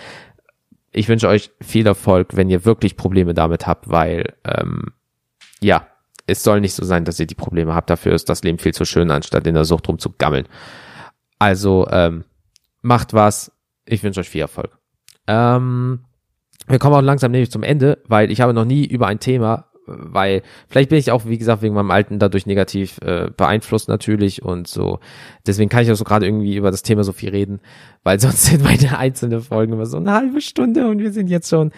Ich wünsche euch viel Erfolg, wenn ihr wirklich Probleme damit habt, weil ähm, ja, es soll nicht so sein, dass ihr die Probleme habt. Dafür ist das Leben viel zu schön, anstatt in der Sucht rumzugammeln. Also ähm, macht was. Ich wünsche euch viel Erfolg. Ähm, wir kommen auch langsam nämlich zum Ende, weil ich habe noch nie über ein Thema, weil vielleicht bin ich auch, wie gesagt, wegen meinem Alten dadurch negativ äh, beeinflusst natürlich und so. Deswegen kann ich auch so gerade irgendwie über das Thema so viel reden, weil sonst sind meine einzelnen Folgen immer so eine halbe Stunde und wir sind jetzt schon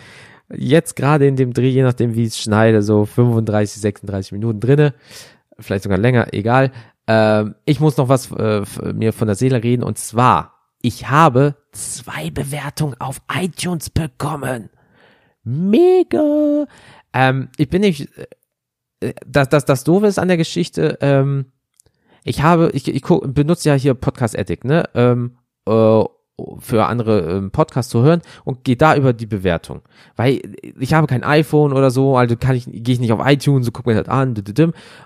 jetzt gerade in dem Dreh, je nachdem wie ich es schneide, so 35, 36 Minuten drinne, vielleicht sogar länger, egal. Ähm, ich muss noch was äh, mir von der Seele reden und zwar, ich habe zwei Bewertungen auf iTunes bekommen. Mega. Ähm, ich bin nicht, äh, das, das, das Doofe ist an der Geschichte, ähm, ich habe, ich, ich benutze ja hier Podcast Addict, ne? Ähm, äh, für andere ähm, Podcasts zu hören und gehe da über die Bewertung. Weil ich habe kein iPhone oder so, also kann ich, gehe ich nicht auf iTunes und gucke mir das an.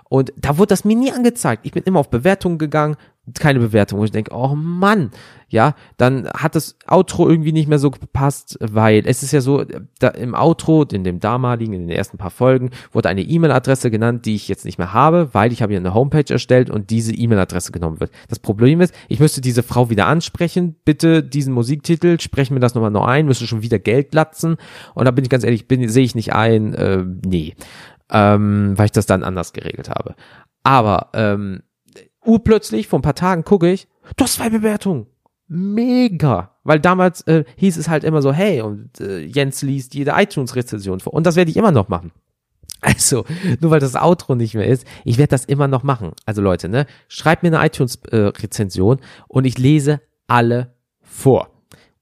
Und da wurde das mir nie angezeigt. Ich bin immer auf Bewertungen gegangen, keine Bewertung, wo ich denke, oh Mann, ja, dann hat das Outro irgendwie nicht mehr so gepasst, weil es ist ja so, da im Outro, in dem damaligen, in den ersten paar Folgen, wurde eine E-Mail-Adresse genannt, die ich jetzt nicht mehr habe, weil ich habe hier eine Homepage erstellt und diese E-Mail-Adresse genommen wird. Das Problem ist, ich müsste diese Frau wieder ansprechen, bitte diesen Musiktitel, sprechen mir das nochmal noch ein, müsste schon wieder Geld latzen und da bin ich ganz ehrlich, bin, sehe ich nicht ein, äh, nee, ähm, weil ich das dann anders geregelt habe. Aber, ähm, urplötzlich, vor ein paar Tagen gucke ich, du hast zwei Bewertungen. Mega. Weil damals äh, hieß es halt immer so, hey, und äh, Jens liest jede iTunes-Rezension vor. Und das werde ich immer noch machen. Also, nur weil das Outro nicht mehr ist, ich werde das immer noch machen. Also Leute, ne, schreibt mir eine iTunes-Rezension äh, und ich lese alle vor.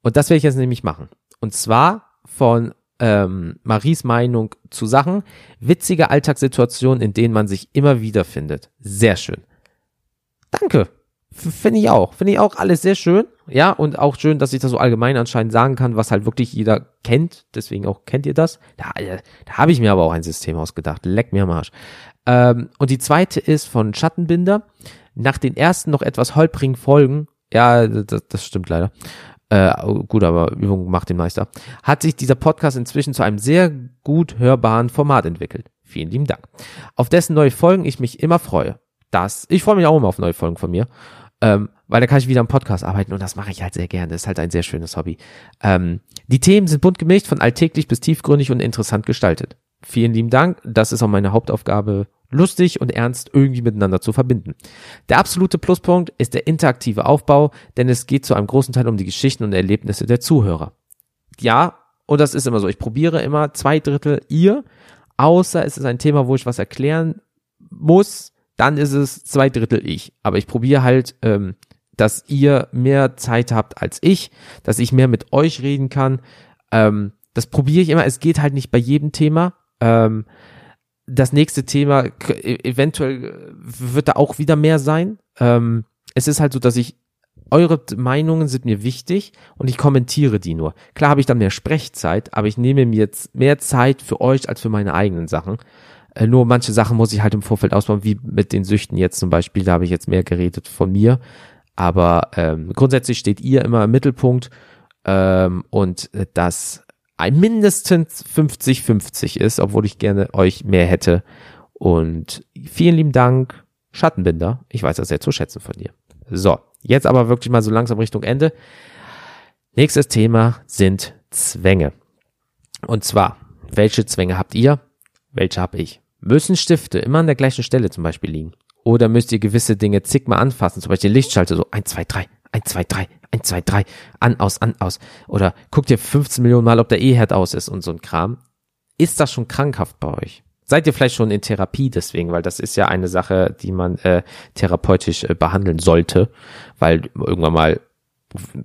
Und das werde ich jetzt nämlich machen. Und zwar von ähm, Maries Meinung zu Sachen, witzige Alltagssituationen, in denen man sich immer wiederfindet. Sehr schön. Danke. Finde ich auch. Finde ich auch alles sehr schön. Ja, und auch schön, dass ich das so allgemein anscheinend sagen kann, was halt wirklich jeder kennt. Deswegen auch kennt ihr das. Da, äh, da habe ich mir aber auch ein System ausgedacht. Leck mir am Arsch. Ähm, und die zweite ist von Schattenbinder. Nach den ersten noch etwas holprigen Folgen, ja, das, das stimmt leider. Äh, gut, aber Übung macht den Meister. Hat sich dieser Podcast inzwischen zu einem sehr gut hörbaren Format entwickelt. Vielen lieben Dank. Auf dessen neue Folgen ich mich immer freue das. Ich freue mich auch immer auf neue Folgen von mir. Ähm, weil da kann ich wieder am Podcast arbeiten und das mache ich halt sehr gerne. Das ist halt ein sehr schönes Hobby. Ähm, die Themen sind bunt gemischt, von alltäglich bis tiefgründig und interessant gestaltet. Vielen lieben Dank. Das ist auch meine Hauptaufgabe, lustig und ernst irgendwie miteinander zu verbinden. Der absolute Pluspunkt ist der interaktive Aufbau, denn es geht zu einem großen Teil um die Geschichten und Erlebnisse der Zuhörer. Ja, und das ist immer so. Ich probiere immer zwei Drittel ihr, außer es ist ein Thema, wo ich was erklären muss, dann ist es zwei Drittel ich. Aber ich probiere halt, ähm, dass ihr mehr Zeit habt als ich, dass ich mehr mit euch reden kann. Ähm, das probiere ich immer. Es geht halt nicht bei jedem Thema. Ähm, das nächste Thema, e-, eventuell wird da auch wieder mehr sein. Ähm, es ist halt so, dass ich eure Meinungen sind mir wichtig und ich kommentiere die nur. Klar habe ich dann mehr Sprechzeit, aber ich nehme mir jetzt mehr Zeit für euch als für meine eigenen Sachen. Äh, nur manche Sachen muss ich halt im Vorfeld ausbauen, wie mit den Süchten jetzt zum Beispiel, da habe ich jetzt mehr geredet von mir. Aber ähm, grundsätzlich steht ihr immer im Mittelpunkt ähm, und das ein mindestens 50-50 ist, obwohl ich gerne euch mehr hätte. Und vielen lieben Dank, Schattenbinder. Ich weiß das sehr zu schätzen von dir. So, jetzt aber wirklich mal so langsam Richtung Ende. Nächstes Thema sind Zwänge. Und zwar, welche Zwänge habt ihr? Welche habe ich? Müssen Stifte immer an der gleichen Stelle zum Beispiel liegen? Oder müsst ihr gewisse Dinge zigmal anfassen, zum Beispiel Lichtschalter, so 1, 2, 3, 1, 2, 3, 1, 2, 3, an, aus, an, aus. Oder guckt ihr 15 Millionen Mal, ob der E-Herd aus ist und so ein Kram. Ist das schon krankhaft bei euch? Seid ihr vielleicht schon in Therapie deswegen, weil das ist ja eine Sache, die man äh, therapeutisch äh, behandeln sollte, weil irgendwann mal,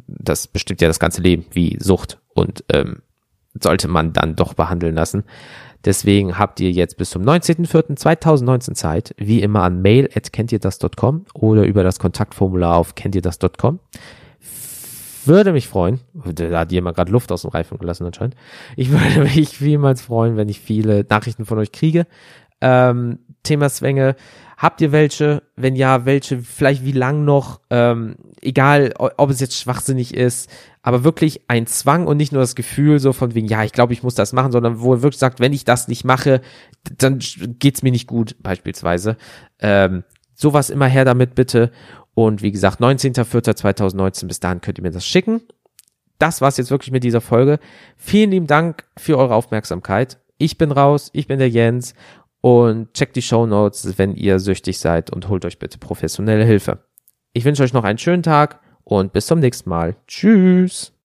das bestimmt ja das ganze Leben, wie Sucht und ähm, sollte man dann doch behandeln lassen. Deswegen habt ihr jetzt bis zum 19.04.2019 Zeit, wie immer an mail at kenntierdas.com oder über das Kontaktformular auf kenntierdas.com. Würde mich freuen, da hat jemand gerade Luft aus dem Reifen gelassen anscheinend. Ich würde mich vielmals freuen, wenn ich viele Nachrichten von euch kriege. Ähm, Thema Zwänge. Habt ihr welche? Wenn ja, welche? Vielleicht wie lang noch? Ähm, egal, ob es jetzt schwachsinnig ist, aber wirklich ein Zwang und nicht nur das Gefühl so von wegen, ja, ich glaube, ich muss das machen, sondern wo er wirklich sagt, wenn ich das nicht mache, dann geht's mir nicht gut, beispielsweise. Ähm, sowas immer her damit bitte. Und wie gesagt, 19.04.2019, bis dahin könnt ihr mir das schicken. Das war's jetzt wirklich mit dieser Folge. Vielen lieben Dank für eure Aufmerksamkeit. Ich bin raus, ich bin der Jens und checkt die Show Notes, wenn ihr süchtig seid und holt euch bitte professionelle Hilfe. Ich wünsche euch noch einen schönen Tag und bis zum nächsten Mal. Tschüss.